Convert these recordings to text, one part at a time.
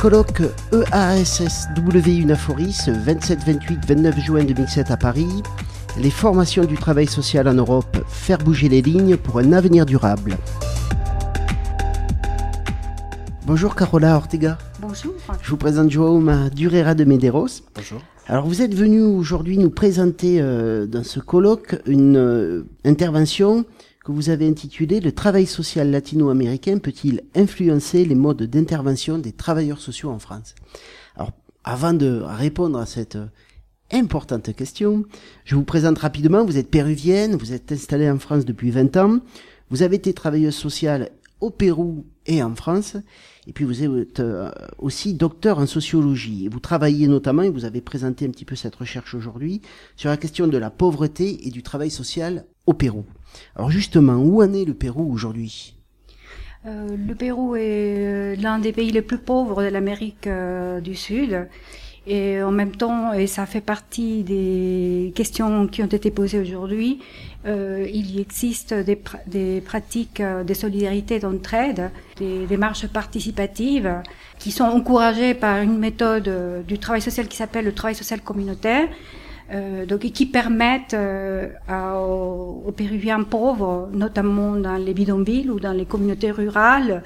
colloque EASSW Unaforis, 27, 28, 29 juin 2007 à Paris. Les formations du travail social en Europe, faire bouger les lignes pour un avenir durable. Bonjour Carola Ortega. Bonjour. Je vous présente João Durera de Medeiros. Bonjour. Alors vous êtes venu aujourd'hui nous présenter euh, dans ce colloque une euh, intervention que vous avez intitulée Le travail social latino-américain peut-il influencer les modes d'intervention des travailleurs sociaux en France? Alors avant de répondre à cette euh, importante question, je vous présente rapidement, vous êtes péruvienne, vous êtes installée en France depuis 20 ans, vous avez été travailleuse sociale au Pérou et en France. Et puis vous êtes euh, aussi docteur en sociologie. Et vous travaillez notamment, et vous avez présenté un petit peu cette recherche aujourd'hui, sur la question de la pauvreté et du travail social au Pérou. Alors justement, où en est le Pérou aujourd'hui? Euh, Le Pérou est euh, l'un des pays les plus pauvres de l'Amérique euh, du Sud. Et en même temps, et ça fait partie des questions qui ont été posées aujourd'hui, il y existe des, pr des pratiques euh, de solidarité d'entraide, des démarches participatives qui sont encouragées par une méthode du travail social qui s'appelle le travail social communautaire, euh, donc et qui permettent euh, à, aux, aux, Péruviens pauvres, notamment dans les bidonvilles ou dans les communautés rurales,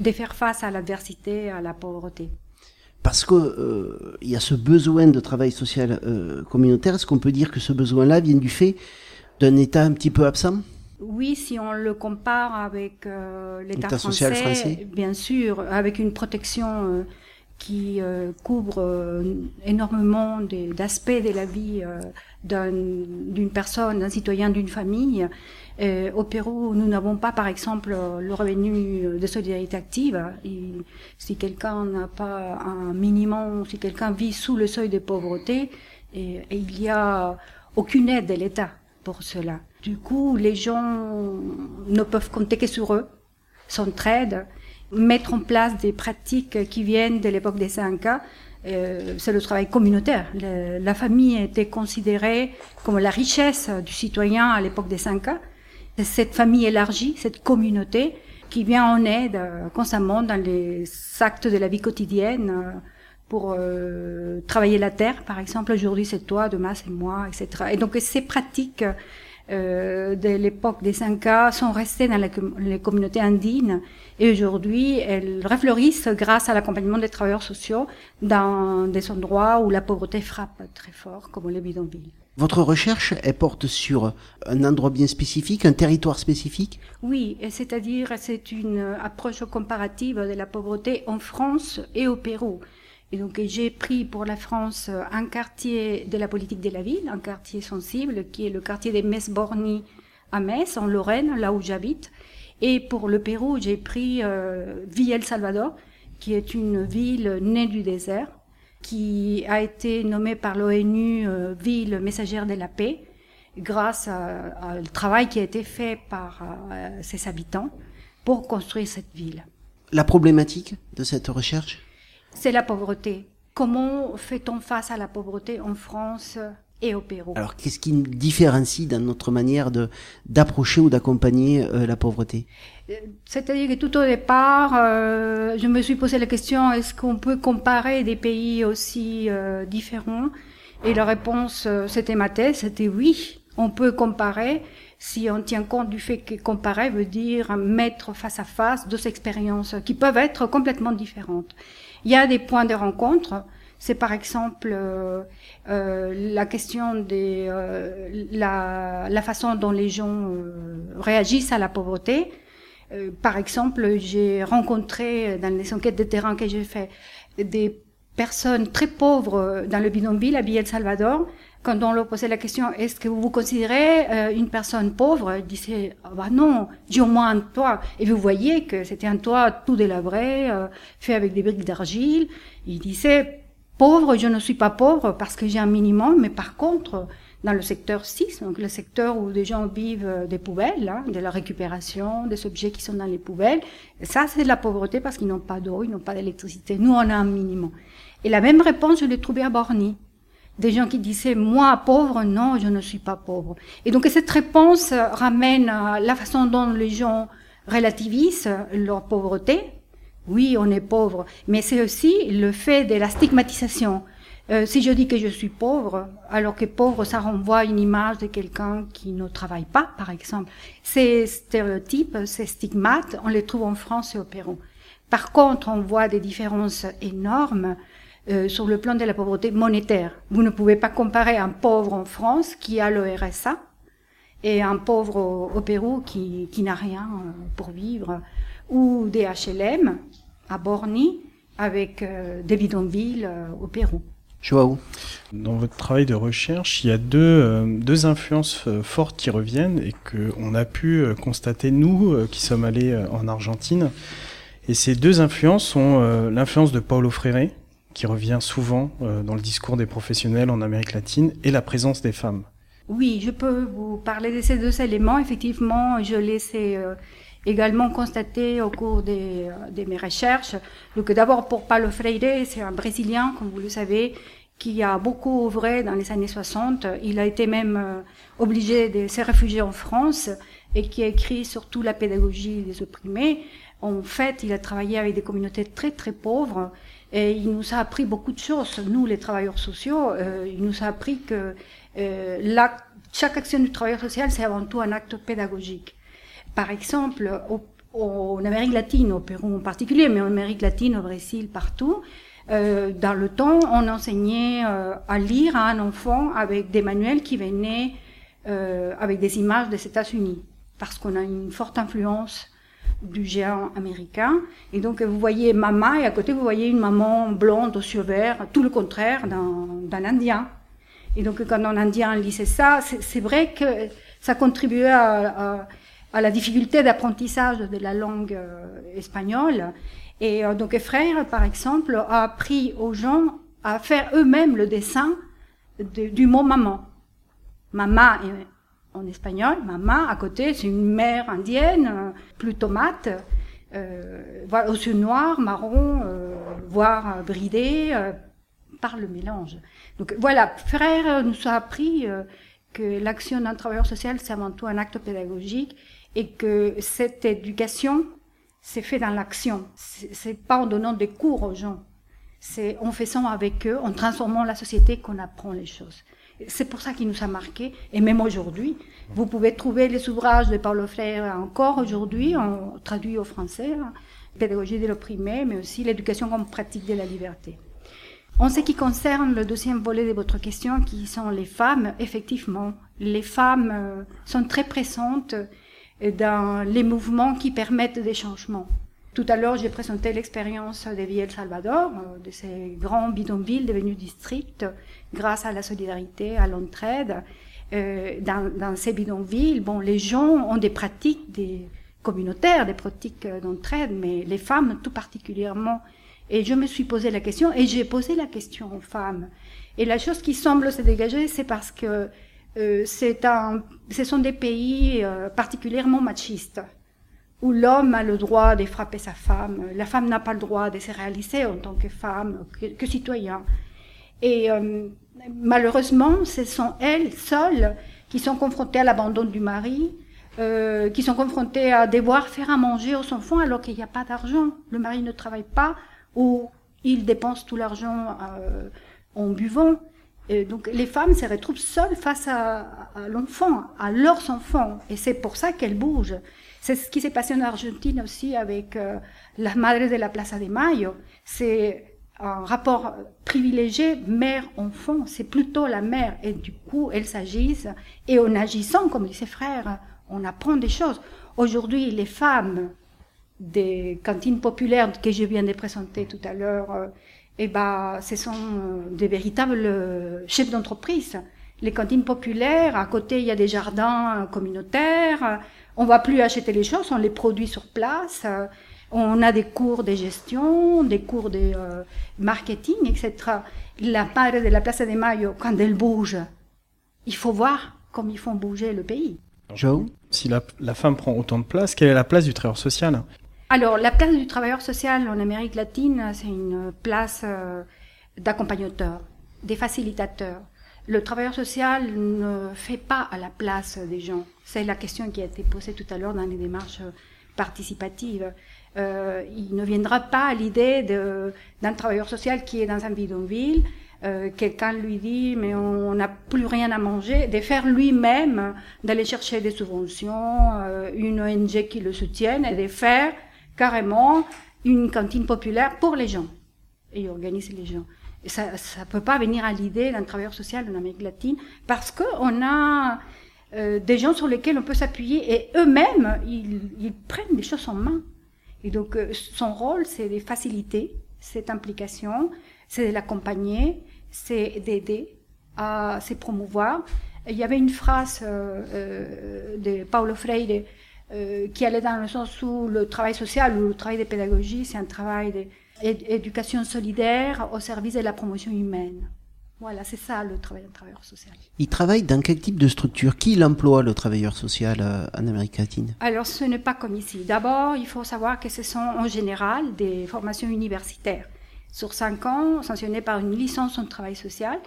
de faire face à l'adversité, à la pauvreté parce que euh, il y a ce besoin de travail social communautaire. Est-ce qu'on peut dire que ce besoin-là vient du fait d'un État un petit peu absent? Oui, si on le compare avec l'État français, français, bien sûr, avec une protection qui euh, couvre euh, énormément d'aspects de la vie d'une personne, d'un citoyen, d'une famille. Au Pérou, nous n'avons pas, par exemple, le revenu de solidarité active. Si quelqu'un n'a pas un minimum, si quelqu'un vit sous le seuil de pauvreté, et, et il n'y a aucune aide de l'État pour cela. Du coup, les gens ne peuvent compter que sur eux, s'entraident, mettre en place des pratiques qui viennent de l'époque des 5 ans. Euh, c'est le travail communautaire. La famille était considérée comme la richesse du citoyen à l'époque des 5 ans. Cette famille élargie, cette communauté qui vient en aide euh, constamment dans les actes de la vie quotidienne euh, pour euh, travailler la terre, par exemple. Aujourd'hui, c'est toi, demain, c'est moi, etc. Et donc, ces pratiques euh, de l'époque des 5K sont restées dans les, les communautés andines et aujourd'hui, elles refleurissent grâce à l'accompagnement des travailleurs sociaux dans des endroits où la pauvreté frappe très fort, comme les bidonvilles. Votre recherche, elle porte sur un endroit bien spécifique, un territoire spécifique? Oui, c'est-à-dire c'est une approche comparative de la pauvreté en France et au Pérou. Et donc j'ai pris pour la France un quartier de la politique de la ville, un quartier sensible, qui est le quartier des Metz-Borny à Metz, en Lorraine, là où j'habite. Et pour le Pérou, j'ai pris euh, Villa El Salvador, qui est une ville née du désert, qui a été nommée par l'ONU euh, ville messagère de la paix, grâce au travail qui a été fait par euh, ses habitants pour construire cette ville. La problématique de cette recherche? C'est la pauvreté. Comment fait-on face à la pauvreté en France et au Pérou? Alors, qu'est-ce qui nous différencie dans notre manière de d'approcher ou d'accompagner euh, la pauvreté? C'est-à-dire que tout au départ, euh, je me suis posé la question est-ce qu'on peut comparer des pays aussi euh, différents? Et la réponse, euh, c'était ma thèse, c'était oui, on peut comparer si on tient compte du fait que comparer veut dire mettre face à face deux expériences qui peuvent être complètement différentes. Il y a des points de rencontre. C'est par exemple euh, euh, la question des euh, la, la, façon dont les gens réagissent à la pauvreté. par exemple, j'ai rencontré dans les enquêtes de terrain que j'ai fait des personnes très pauvres dans le bidonville à El Salvador quand on leur posait la question, est-ce que vous vous considérez euh, une personne pauvre Il disait, ah bah non, j'ai au moins un toit. Et vous voyez que c'était un toit tout délabré, euh, fait avec des briques d'argile. Il disait, pauvre, je ne suis pas pauvre parce que j'ai un minimum, mais par contre, dans le secteur 6, donc le secteur où des gens vivent euh, des poubelles, hein, de la récupération, des objets qui sont dans les poubelles, ça c'est de la pauvreté parce qu'ils n'ont pas d'eau, ils n'ont pas d'électricité. Nous, on a un minimum. Et la même réponse, je l'ai trouvée à Borny des gens qui disaient moi pauvre non je ne suis pas pauvre et donc cette réponse ramène à la façon dont les gens relativisent leur pauvreté Oui, on est pauvre, mais c'est aussi le fait de la stigmatisation. Euh, si je dis que je suis pauvre, alors que pauvre, ça renvoie une image de quelqu'un qui ne travaille pas, par exemple. Ces stéréotypes, ces stigmates, on les trouve en France et au Pérou. Par contre, on voit des différences énormes euh, sur le plan de la pauvreté monétaire. Vous ne pouvez pas comparer un pauvre en France qui a le RSA et un pauvre au, Pérou qui, qui n'a rien euh, pour vivre, ou des HLM à Borny avec euh, des bidonvilles au Pérou. Joao. Dans votre travail de recherche, il y a deux, euh, deux influences fortes qui reviennent et qu'on a pu constater, nous, qui sommes allés en Argentine. Et ces deux influences sont l'influence de Paulo Freire, qui revient souvent dans le discours des professionnels en Amérique latine, et la présence des femmes. Oui, je peux vous parler de ces deux éléments. Effectivement, je les ai également constaté au cours de, de mes recherches. Donc d'abord pour Paulo Freire, c'est un Brésilien, comme vous le savez, qui a beaucoup œuvré dans les années 60. Il a été même euh, obligé de se réfugier en France et qui a écrit surtout la pédagogie des opprimés. En fait, il a travaillé avec des communautés très très pauvres et il nous a appris beaucoup de choses. Nous, les travailleurs sociaux, euh, il nous a appris que euh, chaque action du travailleur social, c'est avant tout un acte pédagogique. Par exemple, en Amérique latine, au Pérou en particulier, mais en Amérique latine, au Brésil, partout, euh, dans le temps, on enseignait euh, à lire à un enfant avec des manuels qui venaient euh, avec des images des États-Unis, parce qu'on a une forte influence du géant américain. Et donc, vous voyez maman, et à côté, vous voyez une maman blonde aux yeux verts, tout le contraire d'un Indien. Et donc, quand un Indien lisait ça, c'est vrai que ça contribuait à, à, à la difficulté d'apprentissage de la langue espagnole. Et euh, donc Frère, par exemple, a appris aux gens à faire eux-mêmes le dessin du mot maman. Mama en espagnol, mama à côté, c'est une mère indienne, euh, plus tomate, euh, voilà, aux yeux noirs, marron, euh, voire bridé, par le mélange. Donc voilà, Frère nous a appris que l'action d'un travailleur social, c'est avant tout un acte pédagogique et que cette éducation c'est fait dans l'action. C'est pas en donnant des cours aux gens. C'est en faisant avec eux, en transformant la société qu'on apprend les choses. C'est pour ça qu'il nous a marqué. Et même aujourd'hui, vous pouvez trouver les ouvrages de Paulo Freire encore aujourd'hui, traduits au français, hein. pédagogie de l'opprimé, mais aussi l'éducation comme pratique de la liberté. En ce qui concerne le deuxième volet de votre question, qui sont les femmes, effectivement, les femmes euh, sont très présentes dans les mouvements qui permettent des changements. Tout à l'heure, j'ai présenté l'expérience de Villa El Salvador, euh, de ces grands bidonvilles devenus districts grâce à la solidarité, à l'entraide. Euh, dans, dans, ces bidonvilles, bon, les gens ont des pratiques des communautaires, des pratiques d'entraide, mais les femmes tout particulièrement. Et je me suis posé la question, et j'ai posé la question aux femmes. Et la chose qui semble se dégager, c'est parce que euh, c'est un, ce sont des pays euh, particulièrement machistes, où l'homme a le droit de frapper sa femme, la femme n'a pas le droit de se réaliser en tant que femme, que, citoyen. Et euh, malheureusement, ce sont elles seules qui sont confrontées à l'abandon du mari, qui sont confrontées à devoir faire à manger aux enfants alors qu'il n'y a pas d'argent. Le mari ne travaille pas ou il dépense tout l'argent en buvant donc les femmes se retrouvent seules face à, l'enfant, à leurs enfants, et c'est pour ça qu'elles bougent. C'est ce qui s'est passé en Argentine aussi avec euh, la Madre de la Plaza de Mayo. C'est un rapport privilégié mère-enfant, c'est plutôt la mère, et du coup elles s'agissent, et en agissant comme ses frères, on apprend des choses. Aujourd'hui, les femmes des cantines populaires que je viens de présenter tout à l'heure, euh, eh ben, ce sont euh, des véritables chefs d'entreprise. Les cantines populaires, à côté, il y a des jardins communautaires. On va plus acheter les choses, on les produit sur place. On a des cours de gestion, des cours de marketing, etc. La part de la Place de Mayo, quand elle bouge, il faut voir comme ils font bouger le pays. Joe? Si la, la, femme prend autant de place, quelle est la place du travailleur social? Alors, la place du travailleur social en Amérique latine, c'est une place euh, d'accompagnateur, des facilitateurs. Le travailleur social ne fait pas à la place des gens. C'est la question qui a été posée tout à l'heure dans les démarches participatives. Euh, il ne viendra pas à l'idée d'un travailleur social qui est dans un bidonville, euh, quelqu'un lui dit mais on n'a plus rien à manger, de faire lui-même, d'aller chercher des subventions, euh, une ONG qui le soutienne et de faire carrément une cantine populaire pour les gens. Et il organise les gens. Ça ne peut pas venir à l'idée d'un travailleur social en Amérique latine parce qu'on a euh, des gens sur lesquels on peut s'appuyer et eux-mêmes, ils, ils, prennent des choses en main. Et donc, euh, son rôle, c'est de faciliter cette implication, c'est de l'accompagner, c'est d'aider à se promouvoir. Il y avait une phrase euh, euh de Paulo Freire euh, qui allait dans le sens où le travail social ou le travail de pédagogie, c'est un travail d'éducation solidaire au service de la promotion humaine. Voilà, c'est ça le travail d'un travailleur social. Il travaille dans quel type de structure? Qui l'emploie, le travailleur social euh, en Amérique latine? Alors, ce n'est pas comme ici. D'abord, il faut savoir que ce sont en général des formations universitaires. Sur cinq ans, sanctionnées par une licence en travail social.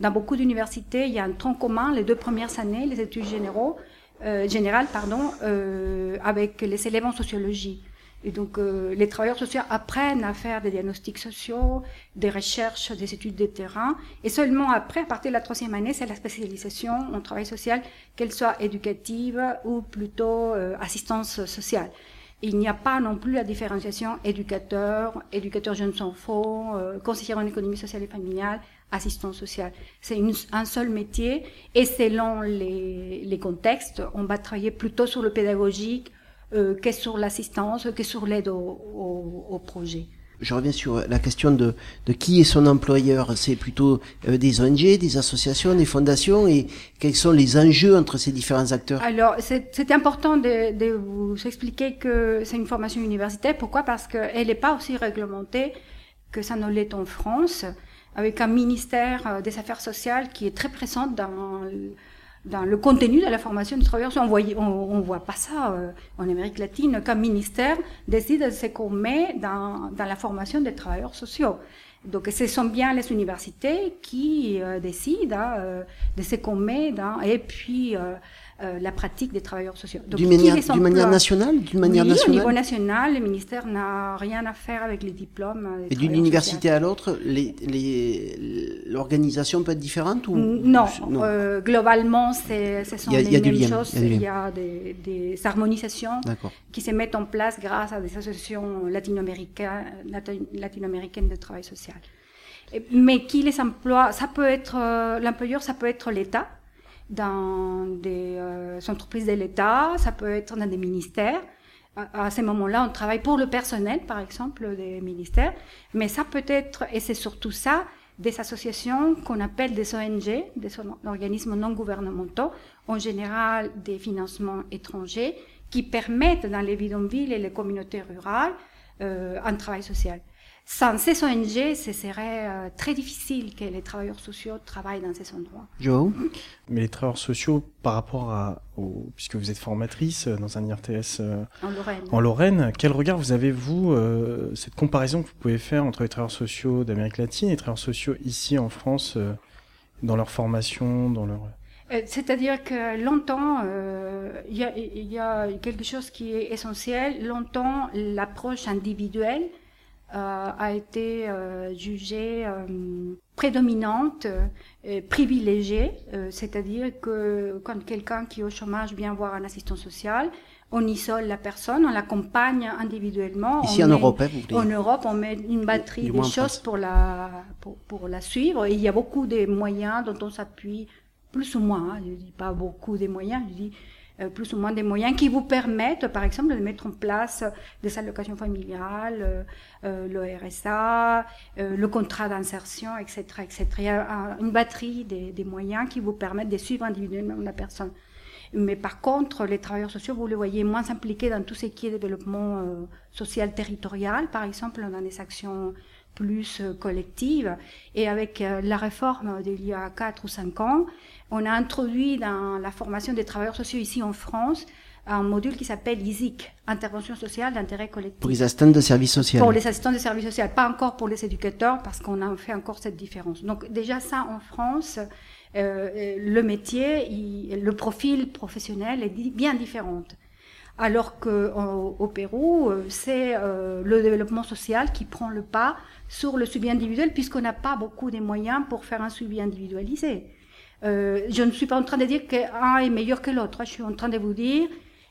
Dans beaucoup d'universités, il y a un tronc commun, les deux premières années, les études généraux, euh, générales, pardon, euh, avec les élèves en sociologie. Et donc, euh, les travailleurs sociaux apprennent à faire des diagnostics sociaux, des recherches, des études de terrain. Et seulement après, à partir de la troisième année, c'est la spécialisation en travail social, qu'elle soit éducative ou plutôt euh, assistance sociale. Il n'y a pas non plus la différenciation éducateur, éducateur jeunes enfants, euh, conseiller en économie sociale et familiale, assistant social. C'est un seul métier et selon les, les contextes, on va travailler plutôt sur le pédagogique, euh, que sur l'assistance, que sur l'aide au, au, au, projet. Je reviens sur la question de, de qui est son employeur. C'est plutôt euh, des ONG, des associations, des fondations et quels sont les enjeux entre ces différents acteurs? Alors, c'est important de, de, vous expliquer que c'est une formation universitaire. Pourquoi? Parce qu'elle n'est pas aussi réglementée que ça ne l'est en France, avec un ministère euh, des Affaires sociales qui est très présent dans dans le contenu de la formation des travailleurs On voit, on, voit pas ça euh, en Amérique latine qu'un ministère décide de ce qu'on met dans, dans la formation des travailleurs sociaux. Donc, ce sont bien les universités qui euh, décident hein, euh, de ce qu'on met dans, et puis euh, euh, la pratique des travailleurs sociaux. D'une manière, manière, nationale D'une manière oui, nationale au niveau national, le ministère n'a rien à faire avec les diplômes. Et d'une université à l'autre, l'organisation peut être différente ou Non, non. Euh, globalement, ce sont a, les mêmes choses. Il y a, des, des, harmonisations qui se mettent en place grâce à des associations latino-américaines latino de travail social. Mais qui les emploie Ça peut être euh, l'employeur, ça peut être l'État dans des euh, entreprises de l'État, ça peut être dans des ministères. À, à ces moments-là, on travaille pour le personnel, par exemple, des ministères, mais ça peut être, et c'est surtout ça, des associations qu'on appelle des ONG, des organismes non gouvernementaux, en général des financements étrangers, qui permettent dans les bidonvilles et les communautés rurales euh, un travail social. Sans ces ONG, ce serait euh, très difficile que les travailleurs sociaux travaillent dans ces endroits. Joe Mais les travailleurs sociaux, par rapport à, au, puisque vous êtes formatrice euh, dans un IRTS euh, en, Lorraine. en Lorraine, quel regard vous avez, vous, euh, cette comparaison que vous pouvez faire entre les travailleurs sociaux d'Amérique latine et les travailleurs sociaux ici en France, euh, dans leur formation, dans leur... C'est-à-dire que longtemps, il y, y, a quelque chose qui est essentiel. Longtemps, l'approche individuelle euh, a été euh, jugée euh, prédominante, privilégiée, c'est-à-dire que quand quelqu'un qui est au chômage vient voir un assistant social, on isole la personne, on l'accompagne individuellement. Ici en Europe, hein, vous En Europe, on met une batterie de choses pour la, pour, pour, la suivre. Et il y a beaucoup de moyens dont on s'appuie, plus ou moins, hein, je dis pas beaucoup de moyens, je dis euh, plus ou moins des moyens qui vous permettent, par exemple, de mettre en place des allocations familiales, euh, euh le RSA, euh, le contrat d'insertion, etc., etc. Il y a une batterie des, des, moyens qui vous permettent de suivre individuellement la personne. Mais par contre, les travailleurs sociaux, vous les voyez moins impliqués dans tout ce qui est développement euh, social territorial, par exemple, dans des actions plus collectives. Et avec la réforme d'il y a 4 ou 5 ans, on a introduit dans la formation des travailleurs sociaux ici en France un module qui s'appelle ISIC, Intervention sociale d'intérêt collectif. Pour les assistants de services sociaux. Pour les assistants de services sociaux, pas encore pour les éducateurs parce qu'on a fait encore cette différence. Donc déjà ça en France, euh, le métier, il, le profil professionnel est bien différent. Alors que au, Pérou, euh, c'est euh, le développement social qui prend le pas sur le suivi individuel, puisqu'on n'a pas beaucoup de moyens pour faire un suivi individualisé. Euh, je ne suis pas en train de dire qu'un est meilleur que l'autre. Je suis en train de vous dire,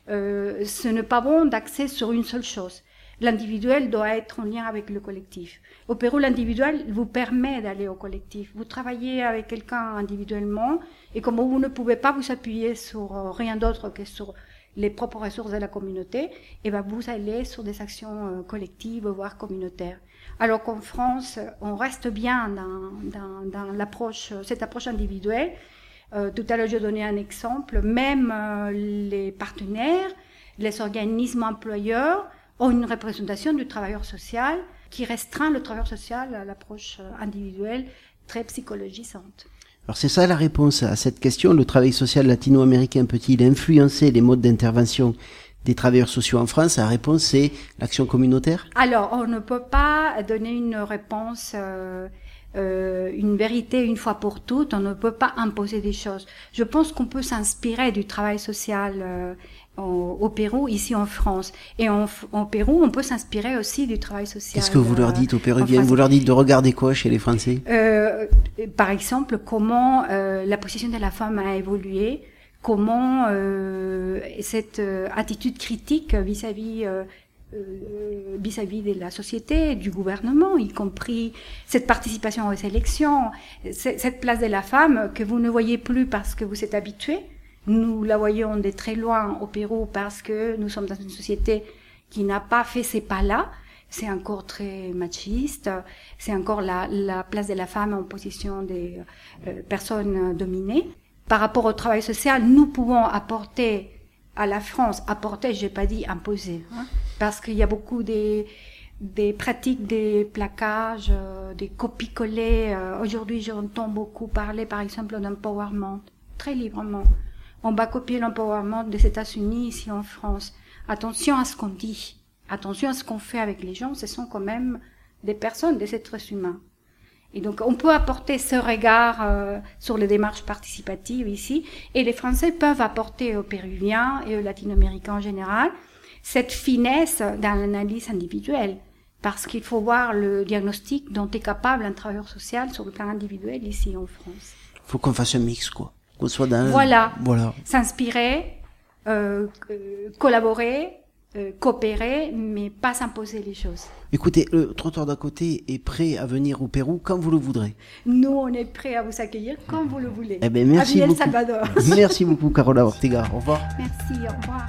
euh, ce n'est pas bon d'axer sur une seule chose. L'individuel doit être en lien avec le collectif. Au Pérou, l'individuel vous permet d'aller au collectif. Vous travaillez avec quelqu'un individuellement et comme vous ne pouvez pas vous appuyer sur euh, rien d'autre que sur les propres ressources de la communauté, et eh ben vous allez sur des actions euh, collectives, voire communautaires. Alors qu'en France, on reste bien dans, dans, dans l'approche, cette approche individuelle. Euh, tout à l'heure, je donnais un exemple. Même euh, les partenaires, les organismes employeurs ont une représentation du travailleur social qui restreint le travailleur social à l'approche euh, individuelle très psychologisante. Alors c'est ça la réponse à cette question. Le travail social latino-américain peut-il influencer les modes d'intervention des travailleurs sociaux en France? La réponse c'est l'action communautaire Alors on ne peut pas donner une réponse, euh, euh, une vérité une fois pour toutes. On ne peut pas imposer des choses. Je pense qu'on peut s'inspirer du travail social euh, au, Pérou, ici en France. Et en, Pérou, on peut s'inspirer aussi du travail social. Qu'est-ce que vous leur dites aux Péruviens Vous leur dites de regarder quoi chez les Français? Euh, Par exemple, comment euh, la position de la femme a évolué, comment euh, cette euh, attitude critique vis-à-vis euh, vis-à-vis de la société, du gouvernement, y compris cette participation aux élections, cette place de la femme que vous ne voyez plus parce que vous êtes habitué, nous la voyons de très loin au Pérou parce que nous sommes dans une société qui n'a pas fait ces pas-là. C'est encore très machiste, c'est encore la, la, place de la femme en position des euh, personnes dominées. Par rapport au travail social, nous pouvons apporter à la France, apporter, j'ai pas dit imposer, hein, parce qu'il y a beaucoup des, des pratiques des plaquages, euh, des copies-collées. Euh, aujourd'hui, j'entends beaucoup parler, par exemple, d'empowerment, très librement on va copier l'empowerment des États-Unis ici en France. Attention à ce qu'on dit. Attention à ce qu'on fait avec les gens. Ce sont quand même des personnes, des êtres humains. Et donc, on peut apporter ce regard euh, sur les démarches participatives ici, et les Français peuvent apporter aux Péruviens et aux Latino-Américains en général cette finesse dans l'analyse individuelle, parce qu'il faut voir le diagnostic dont est capable un travailleur social sur le plan individuel ici en France. Il faut qu'on fasse un mix, quoi. Voilà. Voilà. S'inspirer, euh, euh, collaborer, euh, coopérer, mais pas s'imposer les choses. Écoutez, le trottoir d'à côté est prêt à venir au Pérou quand vous le voudrez. Nous, on est prêt à vous accueillir quand vous le voulez. Eh bien, merci à beaucoup. Salvador. merci beaucoup, Carola Ortega. Au revoir. Merci, au revoir.